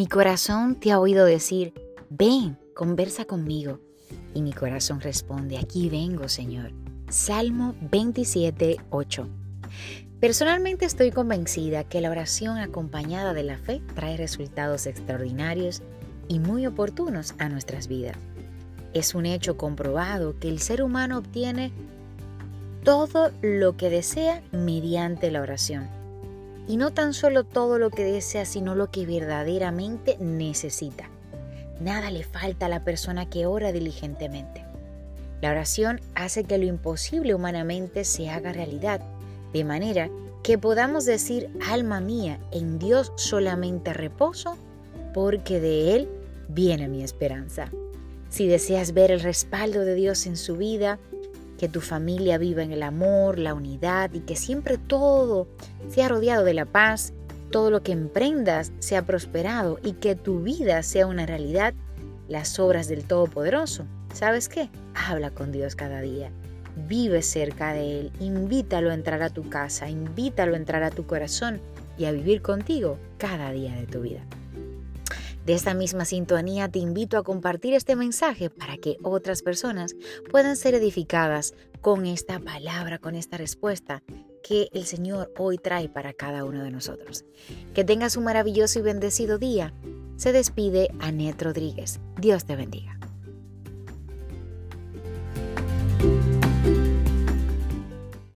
Mi corazón te ha oído decir, ven, conversa conmigo. Y mi corazón responde, aquí vengo, Señor. Salmo 27, 8. Personalmente estoy convencida que la oración acompañada de la fe trae resultados extraordinarios y muy oportunos a nuestras vidas. Es un hecho comprobado que el ser humano obtiene todo lo que desea mediante la oración. Y no tan solo todo lo que desea, sino lo que verdaderamente necesita. Nada le falta a la persona que ora diligentemente. La oración hace que lo imposible humanamente se haga realidad, de manera que podamos decir, alma mía, en Dios solamente reposo, porque de Él viene mi esperanza. Si deseas ver el respaldo de Dios en su vida, que tu familia viva en el amor, la unidad y que siempre todo sea rodeado de la paz, todo lo que emprendas sea prosperado y que tu vida sea una realidad, las obras del Todopoderoso. ¿Sabes qué? Habla con Dios cada día. Vive cerca de Él, invítalo a entrar a tu casa, invítalo a entrar a tu corazón y a vivir contigo cada día de tu vida. De esta misma sintonía te invito a compartir este mensaje para que otras personas puedan ser edificadas con esta palabra, con esta respuesta que el Señor hoy trae para cada uno de nosotros. Que tengas un maravilloso y bendecido día. Se despide Anet Rodríguez. Dios te bendiga.